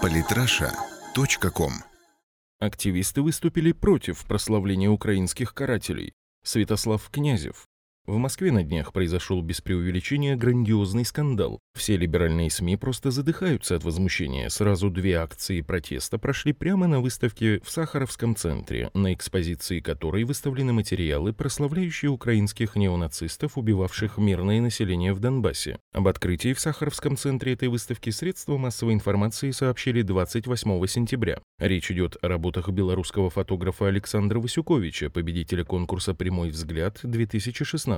Политраша.ком Активисты выступили против прославления украинских карателей. Святослав Князев, в Москве на днях произошел без преувеличения грандиозный скандал. Все либеральные СМИ просто задыхаются от возмущения. Сразу две акции протеста прошли прямо на выставке в Сахаровском центре, на экспозиции которой выставлены материалы, прославляющие украинских неонацистов, убивавших мирное население в Донбассе. Об открытии в Сахаровском центре этой выставки средства массовой информации сообщили 28 сентября. Речь идет о работах белорусского фотографа Александра Васюковича, победителя конкурса «Прямой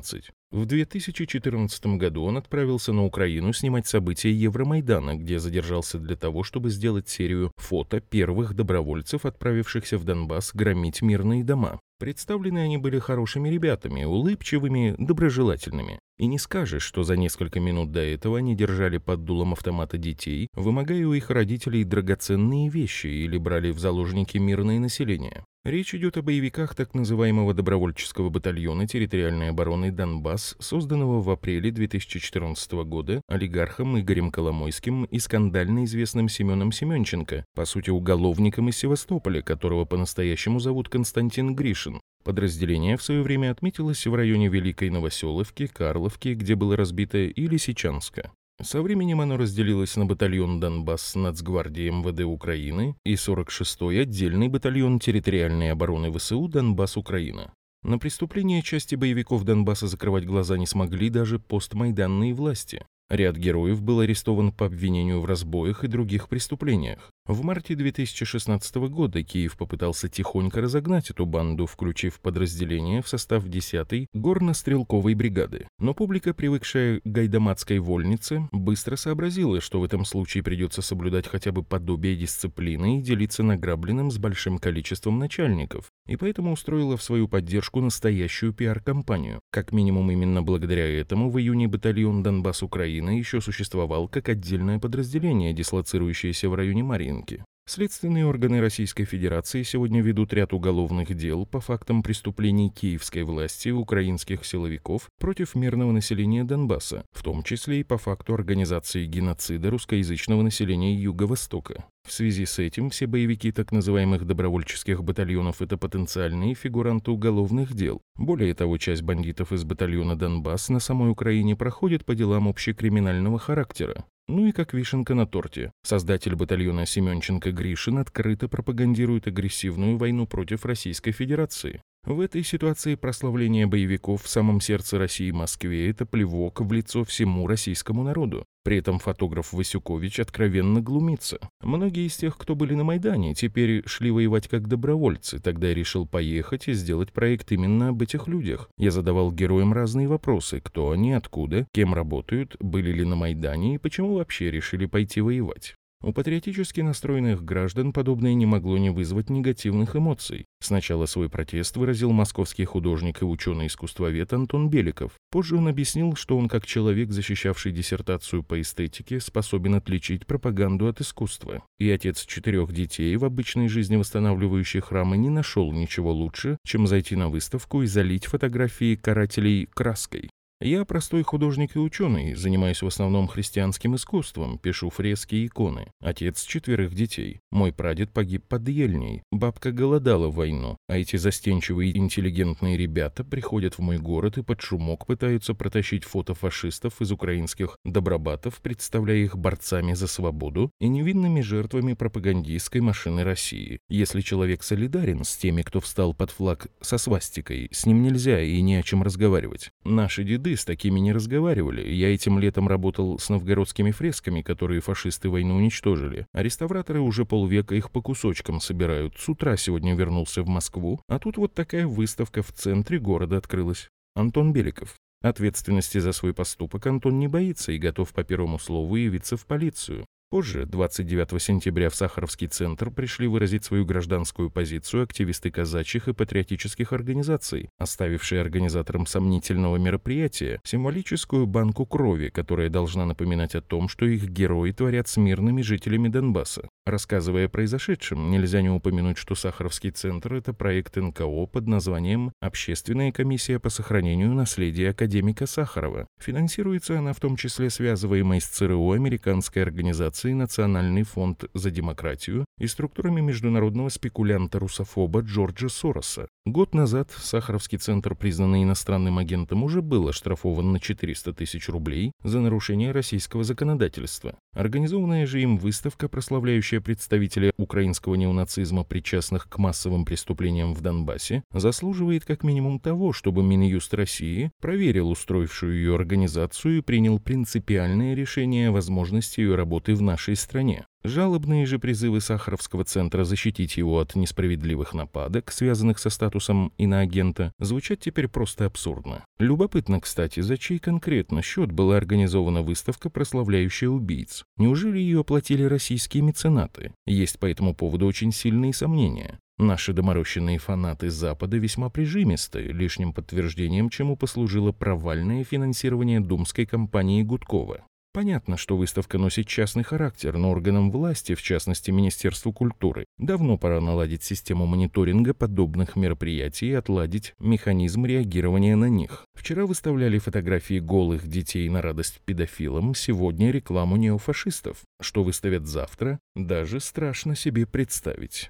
взгляд-2016». В 2014 году он отправился на Украину снимать события Евромайдана, где задержался для того, чтобы сделать серию фото первых добровольцев, отправившихся в Донбасс громить мирные дома. Представлены они были хорошими ребятами, улыбчивыми, доброжелательными. И не скажешь, что за несколько минут до этого они держали под дулом автомата детей, вымогая у их родителей драгоценные вещи или брали в заложники мирное население. Речь идет о боевиках так называемого добровольческого батальона территориальной обороны «Донбасс», созданного в апреле 2014 года олигархом Игорем Коломойским и скандально известным Семеном Семенченко, по сути уголовником из Севастополя, которого по-настоящему зовут Константин Гришин. Подразделение в свое время отметилось в районе Великой Новоселовки, Карловки, где было разбито, и Лисичанска. Со временем оно разделилось на батальон Донбасс Нацгвардии МВД Украины и 46-й отдельный батальон территориальной обороны ВСУ Донбасс Украина. На преступления части боевиков Донбасса закрывать глаза не смогли даже постмайданные власти. Ряд героев был арестован по обвинению в разбоях и других преступлениях. В марте 2016 года Киев попытался тихонько разогнать эту банду, включив подразделение в состав 10-й горно-стрелковой бригады. Но публика, привыкшая к гайдамацкой вольнице, быстро сообразила, что в этом случае придется соблюдать хотя бы подобие дисциплины и делиться награбленным с большим количеством начальников, и поэтому устроила в свою поддержку настоящую пиар-компанию. Как минимум именно благодаря этому в июне батальон Донбасс Украины еще существовал как отдельное подразделение, дислоцирующееся в районе Марин рынке. Следственные органы Российской Федерации сегодня ведут ряд уголовных дел по фактам преступлений киевской власти и украинских силовиков против мирного населения Донбасса, в том числе и по факту организации геноцида русскоязычного населения Юго-Востока. В связи с этим все боевики так называемых добровольческих батальонов – это потенциальные фигуранты уголовных дел. Более того, часть бандитов из батальона «Донбасс» на самой Украине проходит по делам общекриминального характера. Ну и как вишенка на торте. Создатель батальона Семенченко Гришин открыто пропагандирует агрессивную войну против Российской Федерации. В этой ситуации прославление боевиков в самом сердце России Москве – это плевок в лицо всему российскому народу. При этом фотограф Васюкович откровенно глумится. Многие из тех, кто были на Майдане, теперь шли воевать как добровольцы. Тогда я решил поехать и сделать проект именно об этих людях. Я задавал героям разные вопросы. Кто они, откуда, кем работают, были ли на Майдане и почему вообще решили пойти воевать. У патриотически настроенных граждан подобное не могло не вызвать негативных эмоций. Сначала свой протест выразил московский художник и ученый-искусствовед Антон Беликов. Позже он объяснил, что он, как человек, защищавший диссертацию по эстетике, способен отличить пропаганду от искусства. И отец четырех детей в обычной жизни восстанавливающей храмы не нашел ничего лучше, чем зайти на выставку и залить фотографии карателей краской. Я простой художник и ученый, занимаюсь в основном христианским искусством, пишу фрески и иконы. Отец четверых детей. Мой прадед погиб под Ельней. Бабка голодала в войну. А эти застенчивые интеллигентные ребята приходят в мой город и под шумок пытаются протащить фото фашистов из украинских добробатов, представляя их борцами за свободу и невинными жертвами пропагандистской машины России. Если человек солидарен с теми, кто встал под флаг со свастикой, с ним нельзя и не о чем разговаривать. Наши деды с такими не разговаривали. Я этим летом работал с новгородскими фресками, которые фашисты войну уничтожили. А реставраторы уже полвека их по кусочкам собирают. С утра сегодня вернулся в Москву, а тут вот такая выставка в центре города открылась. Антон Беликов. Ответственности за свой поступок Антон не боится и готов по первому слову явиться в полицию. Позже, 29 сентября, в Сахаровский центр пришли выразить свою гражданскую позицию активисты казачьих и патриотических организаций, оставившие организаторам сомнительного мероприятия символическую банку крови, которая должна напоминать о том, что их герои творят с мирными жителями Донбасса. Рассказывая о произошедшем, нельзя не упомянуть, что Сахаровский центр – это проект НКО под названием «Общественная комиссия по сохранению наследия академика Сахарова». Финансируется она в том числе связываемой с ЦРУ американской организацией организации «Национальный фонд за демократию» и структурами международного спекулянта-русофоба Джорджа Сороса. Год назад Сахаровский центр, признанный иностранным агентом, уже был оштрафован на 400 тысяч рублей за нарушение российского законодательства. Организованная же им выставка, прославляющая представителей украинского неонацизма, причастных к массовым преступлениям в Донбассе, заслуживает как минимум того, чтобы Минюст России проверил устроившую ее организацию и принял принципиальное решение о возможности ее работы в нашей стране. Жалобные же призывы Сахаровского центра защитить его от несправедливых нападок, связанных со статусом иноагента, звучат теперь просто абсурдно. Любопытно, кстати, за чей конкретно счет была организована выставка, прославляющая убийц. Неужели ее оплатили российские меценаты? Есть по этому поводу очень сильные сомнения. Наши доморощенные фанаты Запада весьма прижимисты, лишним подтверждением чему послужило провальное финансирование думской кампании Гудкова. Понятно, что выставка носит частный характер, но органам власти, в частности Министерству культуры, давно пора наладить систему мониторинга подобных мероприятий и отладить механизм реагирования на них. Вчера выставляли фотографии голых детей на радость педофилам, сегодня рекламу неофашистов. Что выставят завтра, даже страшно себе представить.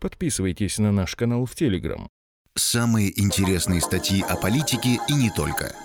Подписывайтесь на наш канал в Телеграм. Самые интересные статьи о политике и не только –